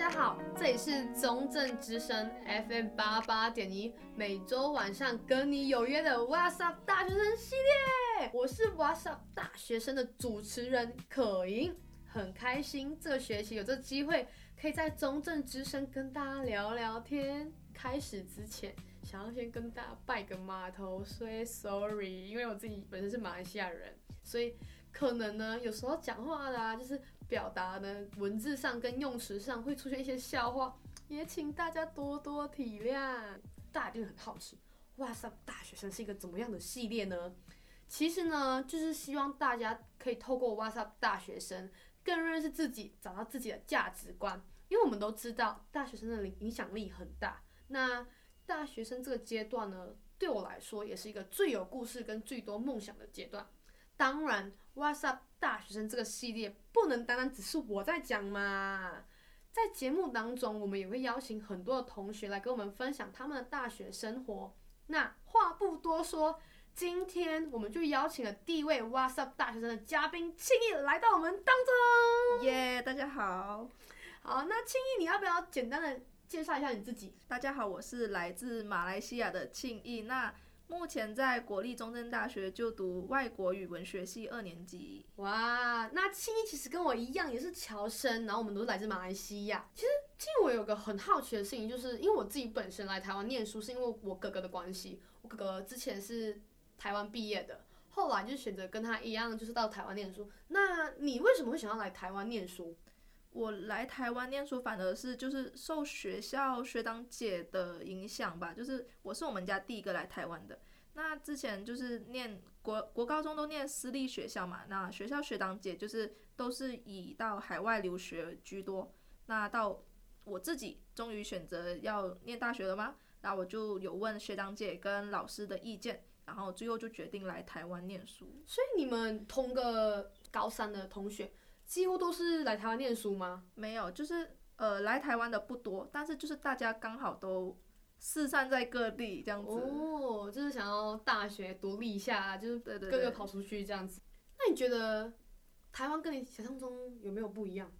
大家好，这里是中正之声 FM 八八点一，每周晚上跟你有约的 What's Up 大学生系列，我是 What's Up 大学生的主持人可盈，很开心这个学期有这个机会，可以在中正之声跟大家聊聊天。开始之前，想要先跟大家拜个码头，say sorry，因为我自己本身是马来西亚人，所以可能呢，有时候讲话的啊，就是。表达呢，文字上跟用词上会出现一些笑话，也请大家多多体谅。大家一定很好奇，哇塞，大学生是一个怎么样的系列呢？其实呢，就是希望大家可以透过哇塞大学生更认识自己，找到自己的价值观。因为我们都知道，大学生的影响力很大。那大学生这个阶段呢，对我来说也是一个最有故事跟最多梦想的阶段。当然，What's Up 大学生这个系列不能单单只是我在讲嘛，在节目当中，我们也会邀请很多的同学来跟我们分享他们的大学生活。那话不多说，今天我们就邀请了第一位 What's Up 大学生的嘉宾庆义来到我们当中。耶，yeah, 大家好。好，那庆义，你要不要简单的介绍一下你自己？大家好，我是来自马来西亚的庆义。那目前在国立中正大学就读外国语文学系二年级。哇，那庆义其实跟我一样也是侨生，然后我们都是来自马来西亚。其实庆义我有个很好奇的事情，就是因为我自己本身来台湾念书，是因为我哥哥的关系。我哥哥之前是台湾毕业的，后来就选择跟他一样，就是到台湾念书。那你为什么会想要来台湾念书？我来台湾念书，反而是就是受学校学长姐的影响吧。就是我是我们家第一个来台湾的。那之前就是念国国高中都念私立学校嘛，那学校学长姐就是都是以到海外留学居多。那到我自己终于选择要念大学了吗？那我就有问学长姐跟老师的意见，然后最后就决定来台湾念书。所以你们同个高三的同学。几乎都是来台湾念书吗？没有，就是呃来台湾的不多，但是就是大家刚好都四散在各地这样子。哦，就是想要大学独立一下，就是对对各个跑出去这样子。那你觉得台湾跟你想象中有没有不一样？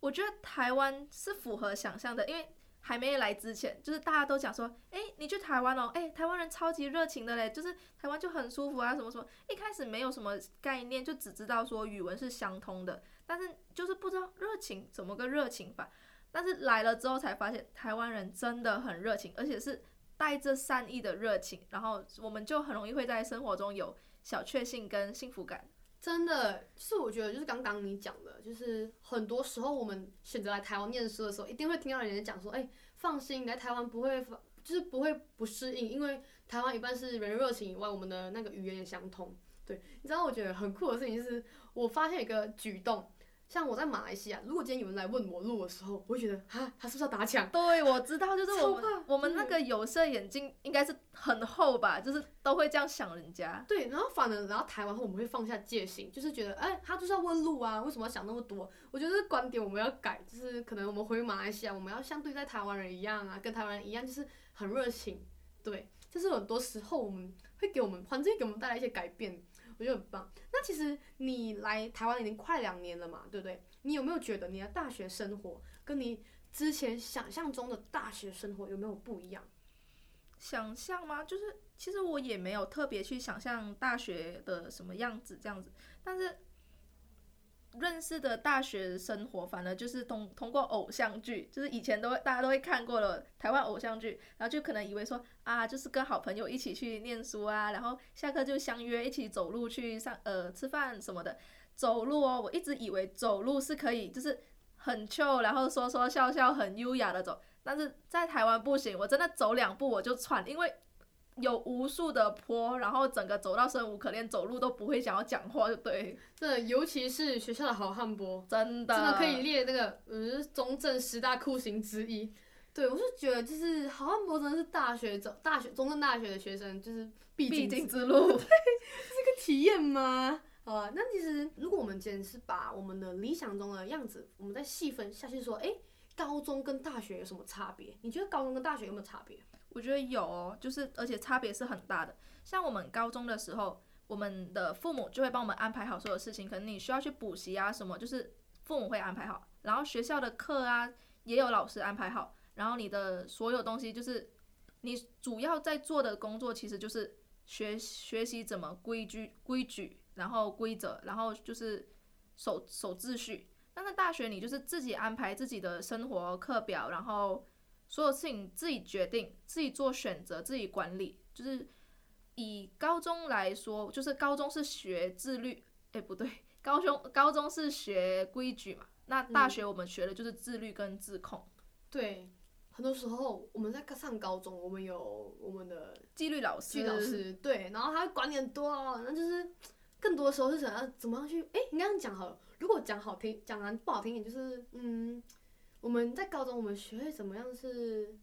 我觉得台湾是符合想象的，因为。还没来之前，就是大家都讲说，哎，你去台湾哦，哎，台湾人超级热情的嘞，就是台湾就很舒服啊，什么什么。一开始没有什么概念，就只知道说语文是相通的，但是就是不知道热情怎么个热情法。但是来了之后才发现，台湾人真的很热情，而且是带着善意的热情，然后我们就很容易会在生活中有小确幸跟幸福感。真的，是我觉得就是刚刚你讲的，就是很多时候我们选择来台湾念书的时候，一定会听到人家讲说，哎，放心，来台湾不会，就是不会不适应，因为台湾一半是人热情以外，我们的那个语言也相通。对，你知道我觉得很酷的事情就是，我发现一个举动。像我在马来西亚，如果今天有人来问我路的时候，我会觉得啊，他是不是要打抢？对，我知道，就是我们我们那个有色眼镜应该是很厚吧，就是都会这样想人家。对，然后反而然后台湾后我们会放下戒心，就是觉得哎，他就是要问路啊，为什么要想那么多？我觉得这观点我们要改，就是可能我们回马来西亚，我们要像对待台湾人一样啊，跟台湾人一样，就是很热情。对，就是很多时候我们会给我们环境给我们带来一些改变。我觉得很棒。那其实你来台湾已经快两年了嘛，对不对？你有没有觉得你的大学生活跟你之前想象中的大学生活有没有不一样？想象吗？就是其实我也没有特别去想象大学的什么样子这样子，但是。认识的大学生活，反而就是通通过偶像剧，就是以前都会大家都会看过了台湾偶像剧，然后就可能以为说啊，就是跟好朋友一起去念书啊，然后下课就相约一起走路去上呃吃饭什么的。走路哦，我一直以为走路是可以就是很秀然后说说笑笑很优雅的走，但是在台湾不行，我真的走两步我就喘，因为。有无数的坡，然后整个走到生无可恋，走路都不会想要讲话，就对。真的，尤其是学校的好汉坡，真的，真的可以列那个呃中正十大酷刑之一。对，我是觉得就是好汉坡真的是大学走大学中正大学的学生就是必经必经之路，对，这是个体验吗？好吧，那其实如果我们今天是把我们的理想中的样子，我们再细分下去说，哎，高中跟大学有什么差别？你觉得高中跟大学有没有差别？我觉得有哦，就是而且差别是很大的。像我们高中的时候，我们的父母就会帮我们安排好所有事情，可能你需要去补习啊什么，就是父母会安排好。然后学校的课啊，也有老师安排好，然后你的所有东西就是你主要在做的工作，其实就是学学习怎么规矩规矩，然后规则，然后就是守守秩序。但是大学你就是自己安排自己的生活课表，然后所有事情自己决定，自己做选择，自己管理。就是以高中来说，就是高中是学自律，哎，不对，高中高中是学规矩嘛。那大学我们学的就是自律跟自控。嗯、对，很多时候我们在上高中，我们有我们的纪律老师，纪律老师对，然后他会管你很多哦，那就是更多的时候是想要怎么样去，哎，你刚刚讲好了。如果讲好听，讲完不好听一点，就是嗯，我们在高中我们学会怎么样是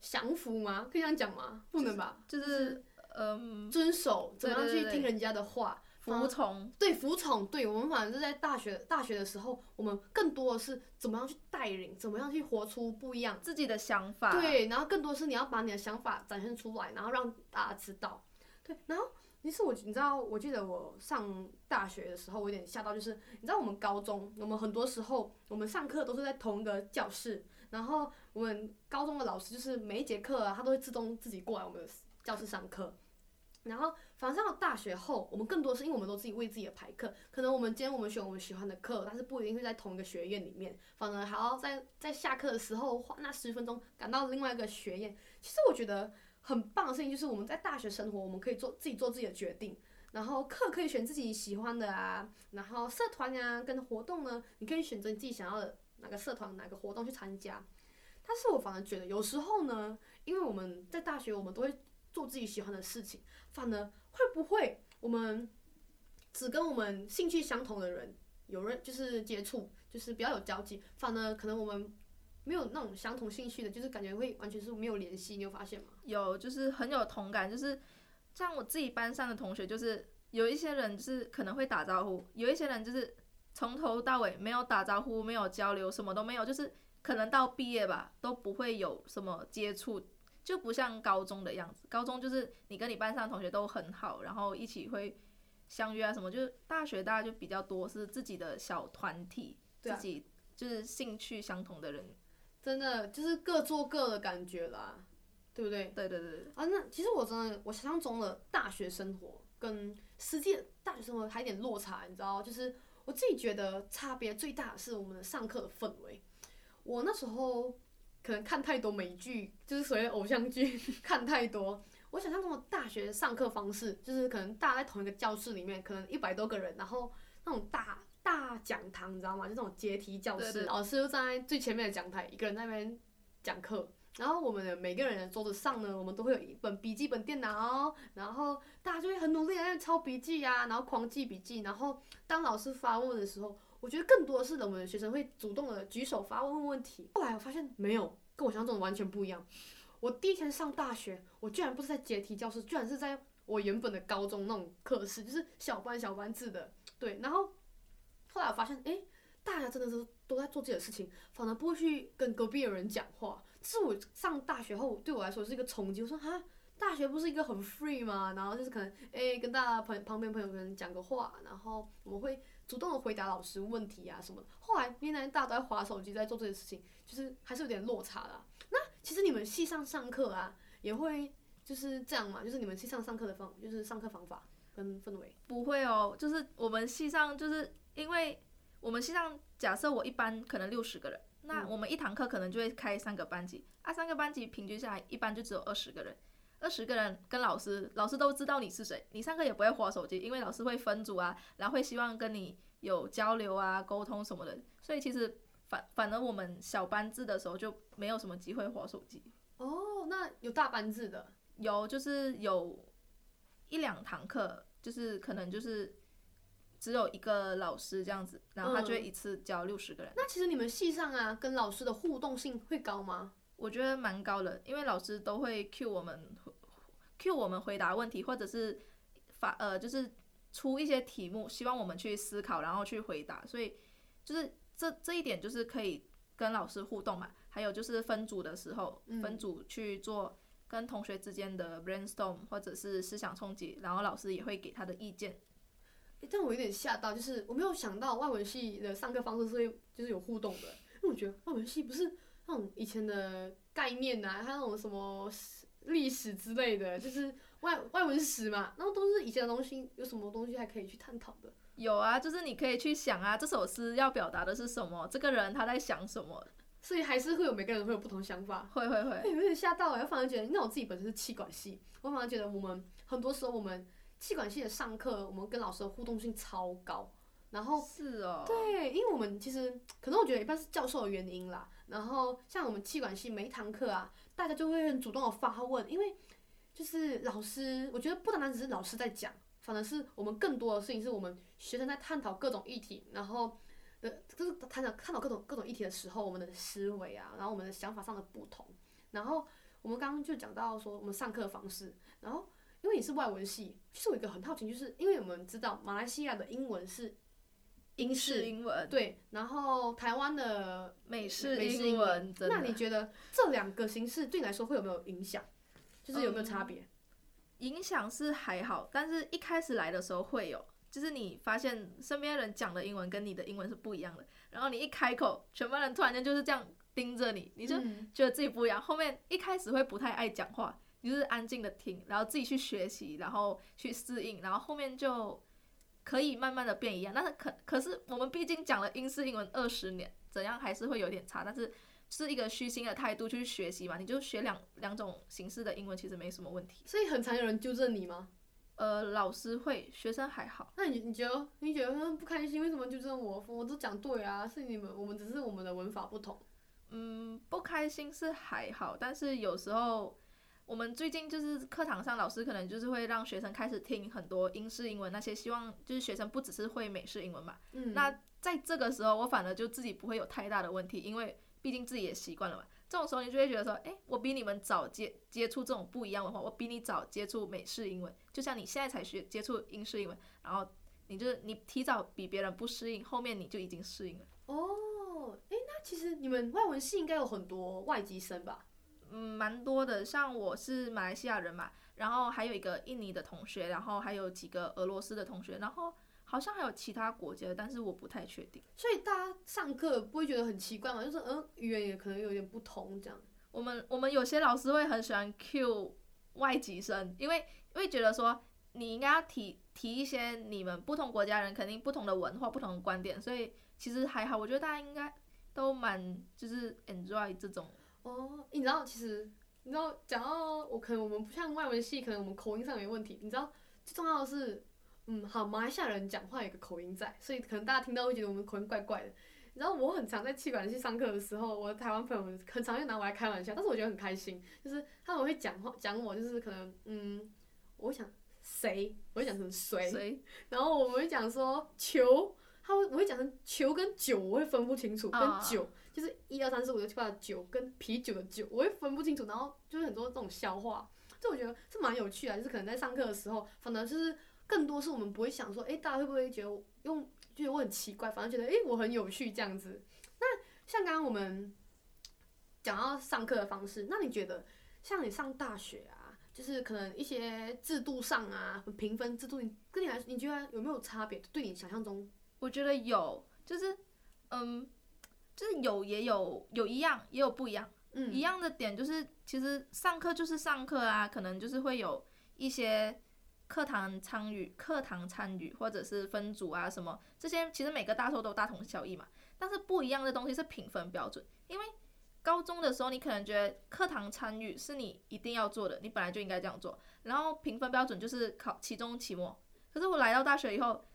降服吗？可以这样讲吗？不能吧？就是、就是、嗯，遵守，怎么样去听人家的话，服从。对，服从。对，我们反正是在大学大学的时候，我们更多的是怎么样去带领，怎么样去活出不一样自己的想法。对，然后更多是你要把你的想法展现出来，然后让大家知道。对，然后。其实我你知道，我记得我上大学的时候，我有点吓到，就是你知道我们高中，我们很多时候我们上课都是在同一个教室，然后我们高中的老师就是每一节课啊，他都会自动自己过来我们的教室上课。然后反正上了大学后，我们更多是因为我们都自己为自己的排课，可能我们今天我们选我们喜欢的课，但是不一定会在同一个学院里面，反而还要在在下课的时候花那十分钟赶到另外一个学院。其实我觉得。很棒的事情就是我们在大学生活，我们可以做自己做自己的决定，然后课可以选自己喜欢的啊，然后社团呀跟活动呢，你可以选择你自己想要的哪个社团哪个活动去参加。但是我反而觉得有时候呢，因为我们在大学我们都会做自己喜欢的事情，反而会不会我们只跟我们兴趣相同的人有人就是接触，就是比较有交集，反而可能我们。没有那种相同兴趣的，就是感觉会完全是没有联系，你有发现吗？有，就是很有同感，就是像我自己班上的同学，就是有一些人就是可能会打招呼，有一些人就是从头到尾没有打招呼，没有交流，什么都没有，就是可能到毕业吧都不会有什么接触，就不像高中的样子。高中就是你跟你班上的同学都很好，然后一起会相约啊什么，就是大学大家就比较多是自己的小团体，自己就是兴趣相同的人。真的就是各做各的感觉啦，对不对？对对对。啊，那其实我真的，我想象中的大学生活跟实际的大学生活还有点落差，你知道？就是我自己觉得差别最大的是我们的上课的氛围。我那时候可能看太多美剧，就是所谓偶像剧，看太多。我想象中的大学上课方式，就是可能大家在同一个教室里面，可能一百多个人，然后那种大。大讲堂，你知道吗？就那种阶梯教室，老师就站在最前面的讲台，一个人在那边讲课。然后我们的每个人的桌子上呢，我们都会有一本笔记本电脑，然后大家就会很努力的在抄笔记啊，然后狂记笔记。然后当老师发问的时候，我觉得更多的是我们的学生会主动的举手发问问问题。后来我发现没有，跟我想象中的完全不一样。我第一天上大学，我居然不是在阶梯教室，居然是在我原本的高中那种课室，就是小班小班制的。对，然后。后来我发现，哎，大家真的是都在做自己的事情，反而不会去跟隔壁的人讲话。这是我上大学后对我来说是一个冲击。我说哈，大学不是一个很 free 吗？然后就是可能，哎，跟大家朋旁边朋友们讲个话，然后我们会主动的回答老师问题啊什么的。后来原来大家都在划手机，在做这些事情，就是还是有点落差的。那其实你们系上上课啊，也会就是这样嘛？就是你们系上上课的方，就是上课方法跟氛围？不会哦，就是我们系上就是。因为我们系上，假设我一班可能六十个人，那我们一堂课可能就会开三个班级，啊，三个班级平均下来一般就只有二十个人，二十个人跟老师，老师都知道你是谁，你上课也不会划手机，因为老师会分组啊，然后会希望跟你有交流啊、沟通什么的，所以其实反反而我们小班制的时候就没有什么机会划手机。哦，那有大班制的？有，就是有一两堂课，就是可能就是。只有一个老师这样子，然后他就会一次教六十个人。嗯。那其实你们系上啊，跟老师的互动性会高吗？我觉得蛮高的，因为老师都会 cue 我们，cue 我们回答问题，或者是发呃，就是出一些题目，希望我们去思考，然后去回答。所以就是这这一点就是可以跟老师互动嘛。还有就是分组的时候，分组去做跟同学之间的 brainstorm 或者是思想冲击，然后老师也会给他的意见。但我有点吓到，就是我没有想到外文系的上课方式是会就是有互动的，因为我觉得外文系不是那种以前的概念啊，还有那种什么历史之类的，就是外外文史嘛，然后都是以前的东西，有什么东西还可以去探讨的？有啊，就是你可以去想啊，这首诗要表达的是什么？这个人他在想什么？所以还是会有每个人会有不同想法。会会会。欸、有点吓到哎，我反而觉得，那我自己本身是气管系，我反而觉得我们很多时候我们企管系的上课，我们跟老师的互动性超高。然后是哦。对，因为我们其实可能我觉得一般是教授的原因啦。然后像我们气管系每一堂课啊，大家就会很主动的发问，因为就是老师，我觉得不单单只是老师在讲。反而是我们更多的事情，是我们学生在探讨各种议题，然后呃，就是探讨探讨各种各种议题的时候，我们的思维啊，然后我们的想法上的不同。然后我们刚刚就讲到说，我们上课的方式。然后因为你是外文系，其实我有一个很好奇，就是因为我们知道马来西亚的英文是英式英文，对，然后台湾的美式英文，那你觉得这两个形式对你来说会有没有影响？就是有没有差别？嗯影响是还好，但是一开始来的时候会有，就是你发现身边人讲的英文跟你的英文是不一样的，然后你一开口，全班人突然间就是这样盯着你，你就觉得自己不一样。后面一开始会不太爱讲话，你就是安静的听，然后自己去学习，然后去适应，然后后面就可以慢慢的变一样。但是可可是我们毕竟讲了英式英文二十年，怎样还是会有点差，但是。是一个虚心的态度去学习嘛，你就学两两种形式的英文，其实没什么问题。所以很常有人纠正你吗？呃，老师会，学生还好。那你你觉得你觉得他们不开心？为什么纠正我？我都讲对啊，是你们，我们只是我们的文法不同。嗯，不开心是还好，但是有时候我们最近就是课堂上，老师可能就是会让学生开始听很多英式英文，那些希望就是学生不只是会美式英文嘛。嗯。那在这个时候，我反而就自己不会有太大的问题，因为。毕竟自己也习惯了嘛，这种时候你就会觉得说，哎，我比你们早接接触这种不一样文化，我比你早接触美式英文，就像你现在才学接触英式英文，然后你就是你提早比别人不适应，后面你就已经适应了。哦，哎，那其实你们外文系应该有很多外籍生吧？嗯，蛮多的，像我是马来西亚人嘛，然后还有一个印尼的同学，然后还有几个俄罗斯的同学，然后。好像还有其他国家，但是我不太确定。所以大家上课不会觉得很奇怪吗？就是嗯，语言也可能有点不同这样。我们我们有些老师会很喜欢 cue 外籍生，因为会觉得说你应该要提提一些你们不同国家人肯定不同的文化、不同的观点，所以其实还好。我觉得大家应该都蛮就是 enjoy 这种。哦，你知道其实你知道讲到我可能我们不像外文系，可能我们口音上没问题。你知道最重要的是。嗯，好，马来西亚人讲话有个口音在，所以可能大家听到会觉得我们口音怪怪的。然后我很常在气管系上课的时候，我的台湾朋友们很常就拿我来开玩笑，但是我觉得很开心，就是他们会讲话讲我，就是可能嗯，我会讲谁，我会讲成谁，然后我们会讲说球，他会我会讲成球跟酒，我会分不清楚，跟酒就是一二三四五六七八的酒跟啤酒的酒，我会分不清楚，然后就是很多这种笑话，这我觉得是蛮有趣的，就是可能在上课的时候，反而是。更多是我们不会想说，哎，大家会不会觉得用觉得我很奇怪，反而觉得哎我很有趣这样子。那像刚刚我们讲到上课的方式，那你觉得像你上大学啊，就是可能一些制度上啊，评分制度，跟你来说，你觉得有没有差别？对你想象中，我觉得有，就是嗯，就是有也有有一样，也有不一样。嗯，一样的点就是其实上课就是上课啊，可能就是会有一些。课堂参与、课堂参与，或者是分组啊什么这些，其实每个大学都大同小异嘛。但是不一样的东西是评分标准，因为高中的时候你可能觉得课堂参与是你一定要做的，你本来就应该这样做。然后评分标准就是考期中、期末。可是我来到大学以后，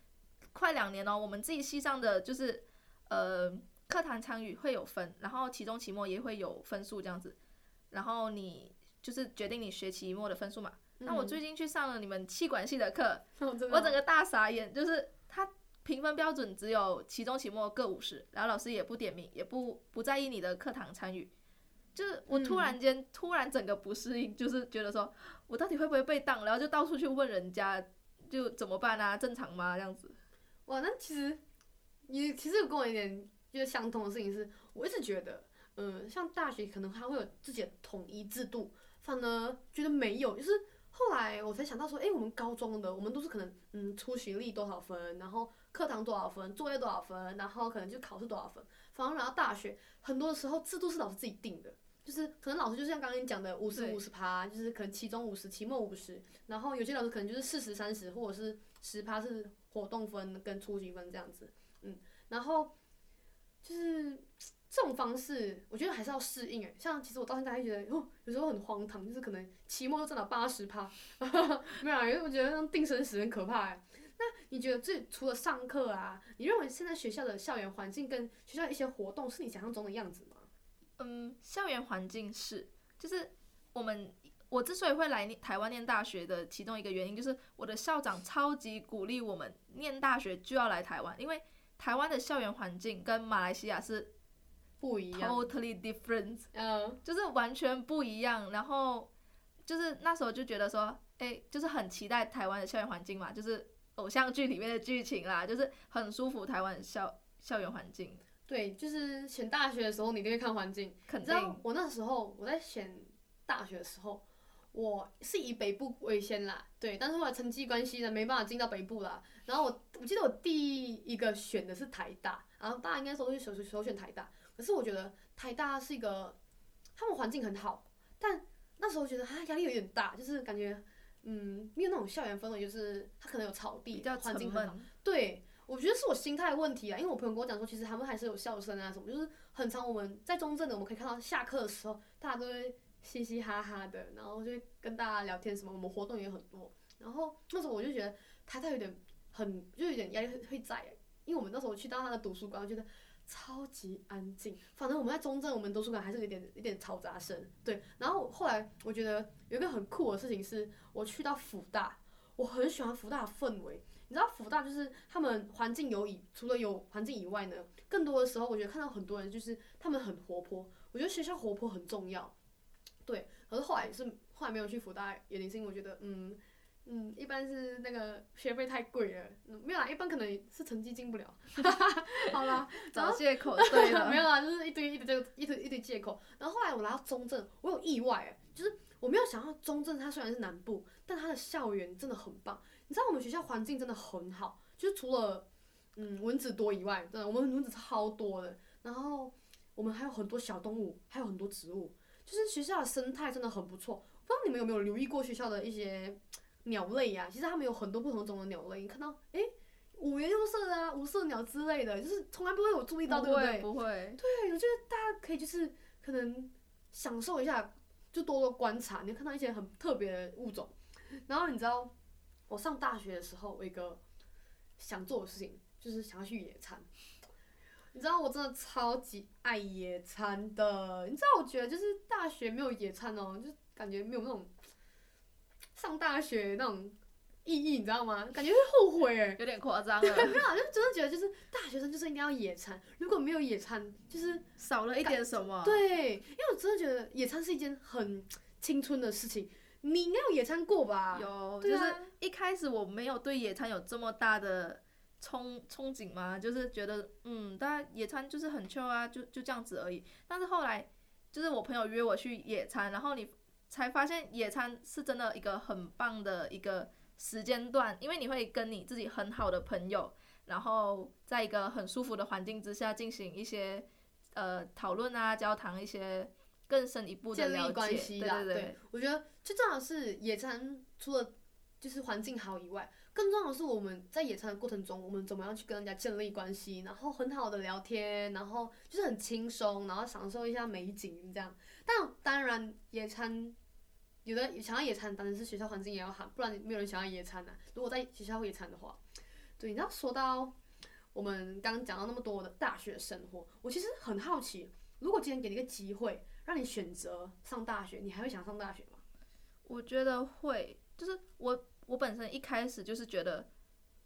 快两年了，我们自己系上的就是呃课堂参与会有分，然后期中、期末也会有分数这样子。然后你就是决定你学期末的分数嘛。那我最近去上了你们气管系的课，嗯，我整个大傻眼，就是他评分标准只有期中、期末各五十，然后老师也不点名，也不不在意你的课堂参与，就是我突然间、嗯、突然整个不适应，就是觉得说我到底会不会被当，然后就到处去问人家，就怎么办啊？正常吗？这样子。哇，那其实你其实有跟我一点就是相同的事情是，我一直觉得，嗯，像大学可能它会有自己的统一制度，反而觉得没有，就是。后来我才想到说，哎，我们高中的我们都是可能，嗯，出席率多少分，然后课堂多少分，作业多少分，然后可能就考试多少分。反而来到大学，很多的时候制度是老师自己定的，就是可能老师就像刚刚你讲的五十五十趴，就是可能期中五十，期末五十，然后有些老师可能就是四十三十，或者是十趴是活动分跟出勤分这样子，嗯，然后就是。这种方式，我觉得还是要适应诶。像其实我到现在还觉得，哦，有时候很荒唐，就是可能期末就占了八十趴，没有，因为我觉得那种定生死很可怕诶。那你觉得这除了上课啊，你认为现在学校的校园环境跟学校一些活动是你想象中的样子吗？嗯，校园环境是，就是我们我之所以会来台湾念大学的其中一个原因，就是我的校长超级鼓励我们念大学就要来台湾，因为台湾的校园环境跟马来西亚是。不一样，totally different，嗯，uh, 就是完全不一样。然后就是那时候就觉得说，哎、欸，就是很期待台湾的校园环境嘛，就是偶像剧里面的剧情啦，就是很舒服台湾的校校园环境。对，就是选大学的时候，你一定会看环境。肯定。我那时候我在选大学的时候，我是以北部为先啦，对，但是后来成绩关系呢，没办法进到北部啦。然后我我记得我第一个选的是台大，然后大家应该说是首首选台大。可是我觉得台大是一个，他们环境很好，但那时候觉得啊压力有点大，就是感觉嗯没有那种校园氛围，就是他可能有草地，环境很好。对，我觉得是我心态问题啊，因为我朋友跟我讲说，其实他们还是有笑声啊什么，就是很常我们在中正的，我们可以看到下课的时候，大家都会嘻嘻哈哈的，然后就会跟大家聊天什么，我们活动也很多。然后那时候我就觉得台大有点很就有点压力会会在，因为我们那时候去到他的图书馆，我觉得。超级安静，反正我们在中正，我们图书馆还是有点有点嘈杂声，对。然后后来我觉得有一个很酷的事情是，我去到辅大，我很喜欢辅大的氛围。你知道辅大就是他们环境有以除了有环境以外呢，更多的时候我觉得看到很多人就是他们很活泼。我觉得学校活泼很重要，对。可是后来也是后来没有去辅大，原因是因为我觉得嗯。嗯，一般是那个学费太贵了，没有啦，一般可能是成绩进不了。好啦，找借口对了，没有啦，就是一堆一堆一堆一堆借口。然后后来我来到中正，我有意外诶，就是我没有想到中正它虽然是南部，但它的校园真的很棒。你知道我们学校环境真的很好，就是除了嗯蚊子多以外，真的我们蚊子超多的。然后我们还有很多小动物，还有很多植物，就是学校的生态真的很不错。不知道你们有没有留意过学校的一些。鸟类呀、啊，其实它们有很多不同种的鸟类。你看到，诶，五颜六色的啊，五色鸟之类的，就是从来不会有注意到，对不对？不会。对，我觉得大家可以就是可能享受一下，就多多观察，你会看到一些很特别的物种。然后你知道，我上大学的时候，我一个想做的事情就是想要去野餐。你知道我真的超级爱野餐的。你知道，我觉得就是大学没有野餐哦，就感觉没有那种。上大学那种意义，你知道吗？感觉会后悔哎，有点夸张了。没有，就真的觉得就是大学生就是一定要野餐，如果没有野餐，就是少了一点什么。对，因为我真的觉得野餐是一件很青春的事情。你应该有野餐过吧？有，就是一开始我没有对野餐有这么大的憧憧憬嘛，就是觉得嗯，大家野餐就是很 chill 啊，就就这样子而已。但是后来就是我朋友约我去野餐，然后你。才发现野餐是真的一个很棒的一个时间段，因为你会跟你自己很好的朋友，然后在一个很舒服的环境之下进行一些呃讨论啊、交谈，一些更深一步的了解。关系啦，对对对，对，我觉得最重要的是野餐，除了就是环境好以外，更重要的是我们在野餐的过程中，我们怎么样去跟人家建立关系，然后很好的聊天，然后就是很轻松，然后享受一下美景这样。但当然野餐。有的想要野餐，当然是学校环境也要好，不然没有人想要野餐呐、如果在学校野餐的话，对，你要说到我们刚刚讲到那么多的大学生活，我其实很好奇，如果今天给你一个机会，让你选择上大学，你还会想上大学吗？我觉得会，就是我我本身一开始就是觉得。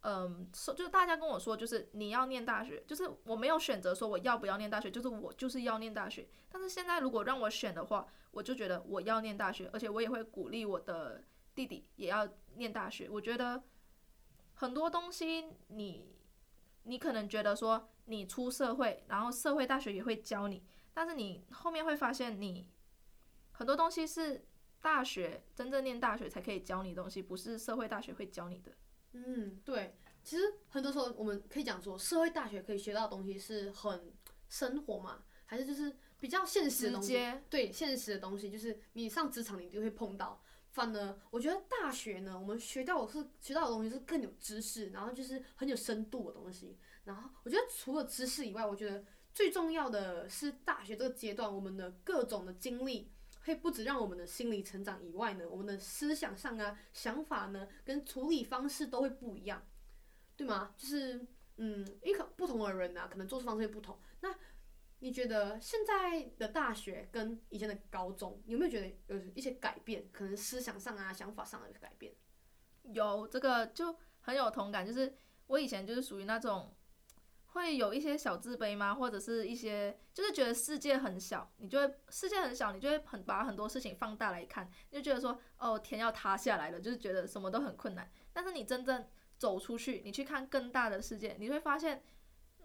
嗯，说就是大家跟我说，就是你要念大学，就是我没有选择说我要不要念大学，就是我就是要念大学。但是现在如果让我选的话，我就觉得我要念大学，而且我也会鼓励我的弟弟也要念大学。我觉得很多东西你你可能觉得说你出社会，然后社会大学也会教你，但是你后面会发现你很多东西是大学真正念大学才可以教你的东西，不是社会大学会教你的。嗯，对，其实很多时候我们可以讲说，社会大学可以学到的东西是很生活嘛，还是就是比较现实的东西？对，现实的东西就是你上职场你就会碰到。反而我觉得大学呢，我们学到的是学到的东西是更有知识，然后就是很有深度的东西。然后我觉得除了知识以外，我觉得最重要的是大学这个阶段，我们的各种的经历。会不止让我们的心理成长以外呢，我们的思想上啊、想法呢，跟处理方式都会不一样，对吗？就是，嗯，一个不同的人啊，可能做事方式会不同。那你觉得现在的大学跟以前的高中，有没有觉得有一些改变？可能思想上啊、想法上的改变？有，这个就很有同感。就是我以前就是属于那种。会有一些小自卑吗？或者是一些就是觉得世界很小，你就会世界很小，你就会很把很多事情放大来看，就觉得说哦，天要塌下来了，就是觉得什么都很困难。但是你真正走出去，你去看更大的世界，你会发现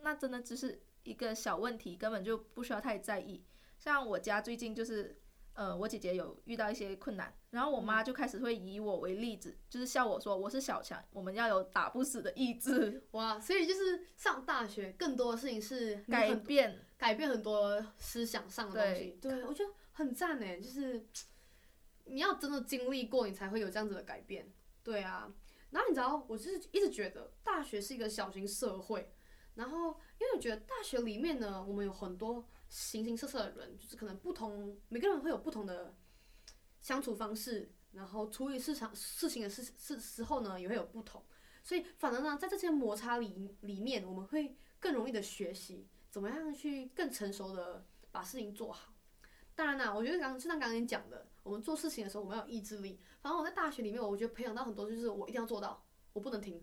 那真的只是一个小问题，根本就不需要太在意。像我家最近就是。呃，我姐姐有遇到一些困难，然后我妈就开始会以我为例子，嗯、就是笑我说我是小强，我们要有打不死的意志。哇，所以就是上大学更多的事情是改变，改变很多思想上的东西。对，对我觉得很赞诶，就是 你要真的经历过，你才会有这样子的改变。对啊，然后你知道，我就是一直觉得大学是一个小型社会，然后因为我觉得大学里面呢，我们有很多。形形色色的人，就是可能不同，每个人会有不同的相处方式，然后处理市场事情的事事时候呢，也会有不同。所以，反而呢，在这些摩擦里里面，我们会更容易的学习怎么样去更成熟的把事情做好。当然啦，我觉得刚就像刚刚你讲的，我们做事情的时候，我们要有意志力。反正我在大学里面，我觉得培养到很多，就是我一定要做到，我不能停。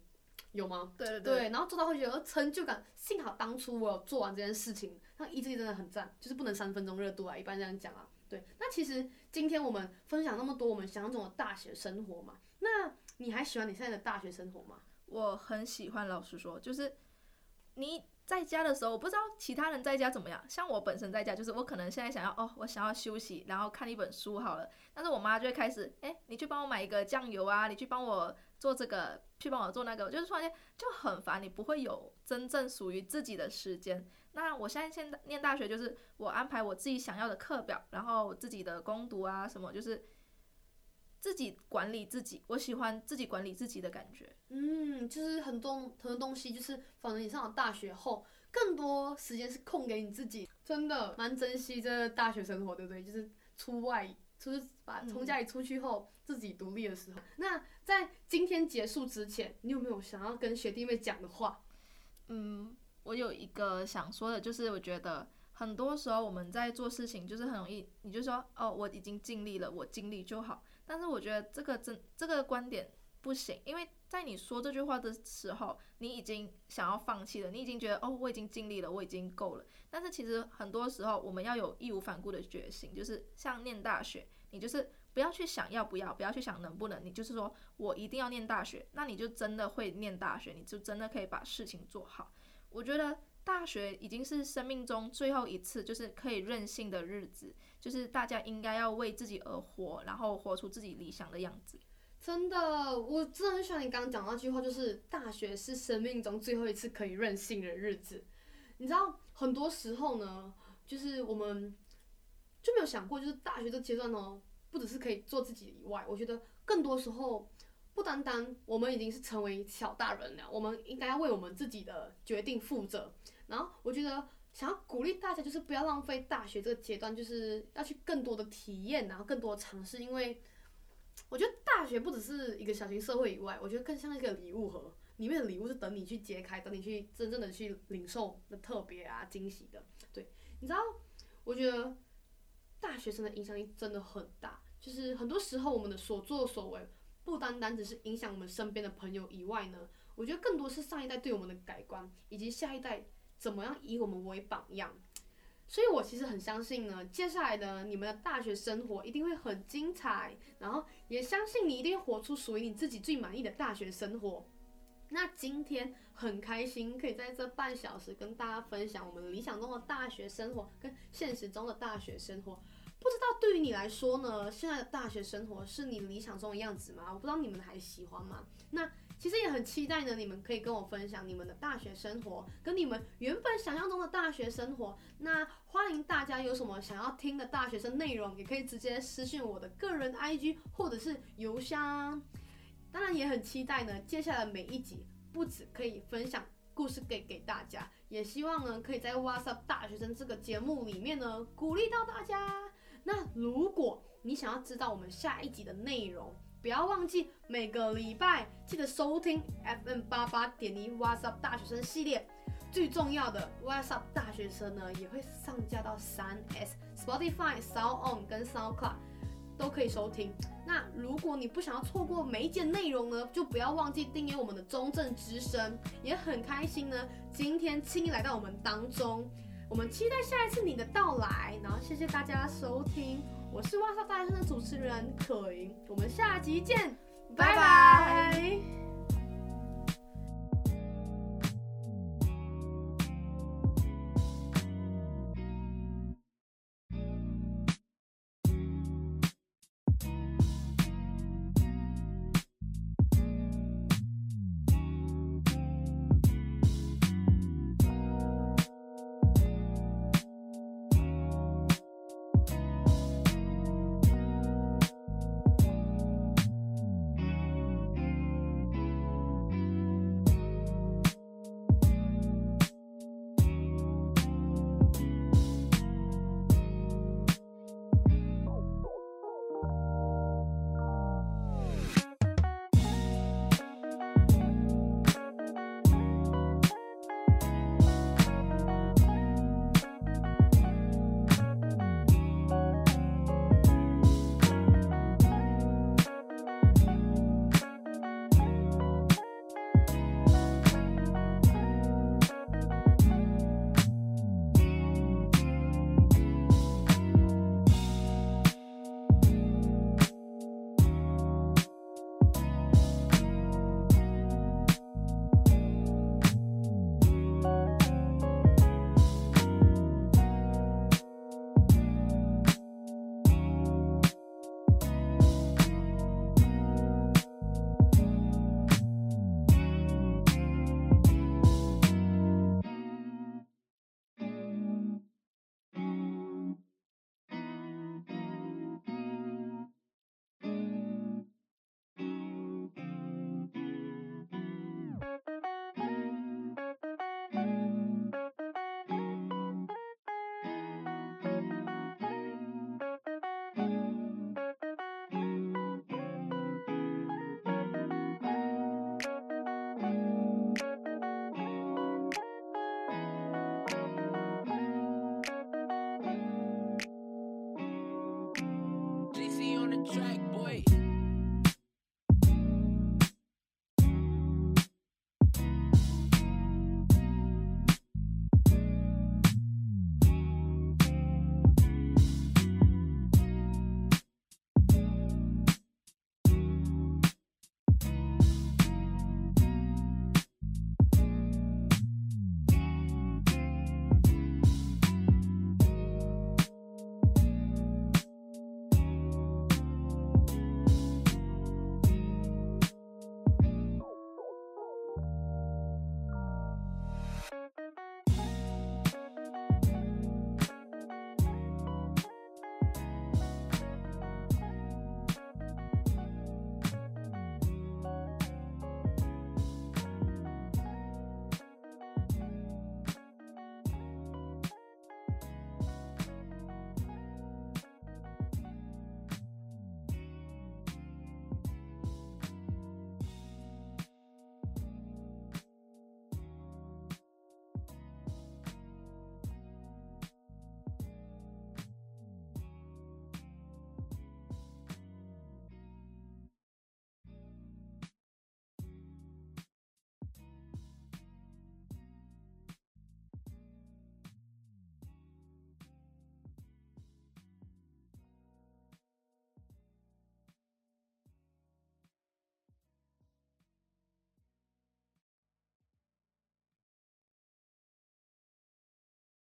有吗？对对对，对，然后做到会觉得成就感。幸好当初我有做完这件事情，那意志力真的很赞，就是不能三分钟热度啊，一般这样讲啊。对，那其实今天我们分享那么多我们想象中的大学生活嘛，那你还喜欢你现在的大学生活吗？我很喜欢，老实说，就是你在家的时候，我不知道其他人在家怎么样。像我本身在家，就是我可能现在想要哦，我想要休息，然后看一本书好了，但是我妈就会开始，哎，你去帮我买一个酱油啊，你去帮我做这个。去帮我做那个，就是突然间就很烦，你不会有真正属于自己的时间。那我现在现在念大学，就是我安排我自己想要的课表，然后自己的攻读啊什么，就是自己管理自己。我喜欢自己管理自己的感觉。嗯，就是很多很多东西，就是反正你上了大学后，更多时间是空给你自己，真的蛮珍惜这大学生活，对不对？就是出外。就是把从家里出去后自己独立的时候，那在今天结束之前，你有没有想要跟学弟妹讲的话？嗯，我有一个想说的，就是我觉得很多时候我们在做事情，就是很容易，你就说哦，我已经尽力了，我尽力就好。但是我觉得这个真这个观点不行，因为在你说这句话的时候，你已经想要放弃了，你已经觉得哦，我已经尽力了，我已经够了。但是其实很多时候，我们要有义无反顾的决心，就是像念大学，你就是不要去想要不要，不要去想能不能，你就是说我一定要念大学，那你就真的会念大学，你就真的可以把事情做好。我觉得大学已经是生命中最后一次，就是可以任性的日子，就是大家应该要为自己而活，然后活出自己理想的样子。真的，我真的很喜欢你刚刚讲那句话，就是大学是生命中最后一次可以任性的日子。你知道，很多时候呢，就是我们就没有想过，就是大学这阶段呢，不只是可以做自己以外，我觉得更多时候，不单单我们已经是成为小大人了，我们应该要为我们自己的决定负责。然后，我觉得想要鼓励大家，就是不要浪费大学这个阶段，就是要去更多的体验，然后更多的尝试。因为我觉得大学不只是一个小型社会以外，我觉得更像一个礼物盒。里面的礼物是等你去揭开，等你去真正的去领受的特别啊惊喜的。对，你知道，我觉得大学生的影响力真的很大。就是很多时候我们的所作所为，不单单只是影响我们身边的朋友以外呢，我觉得更多是上一代对我们的改观，以及下一代怎么样以我们为榜样。所以我其实很相信呢，接下来的你们的大学生活一定会很精彩，然后也相信你一定会活出属于你自己最满意的大学生活。那今天很开心，可以在这半小时跟大家分享我们理想中的大学生活跟现实中的大学生活。不知道对于你来说呢，现在的大学生活是你理想中的样子吗？我不知道你们还喜欢吗？那其实也很期待呢，你们可以跟我分享你们的大学生活，跟你们原本想象中的大学生活。那欢迎大家有什么想要听的大学生内容，也可以直接私信我的个人 IG 或者是邮箱。当然也很期待呢，接下来每一集不止可以分享故事给给大家，也希望呢可以在 What's Up 大学生这个节目里面呢鼓励到大家。那如果你想要知道我们下一集的内容，不要忘记每个礼拜记得收听 FM 八八点一 What's Up 大学生系列。最重要的 What's Up 大学生呢也会上架到三 S、Spotify、Sound On 跟 SoundCloud 都可以收听。那如果你不想要错过每一件内容呢，就不要忘记订阅我们的中正之声。也很开心呢，今天轻易来到我们当中。我们期待下一次你的到来，然后谢谢大家收听，我是 What's Up 大学生的主持人可盈，我们下集见，拜拜。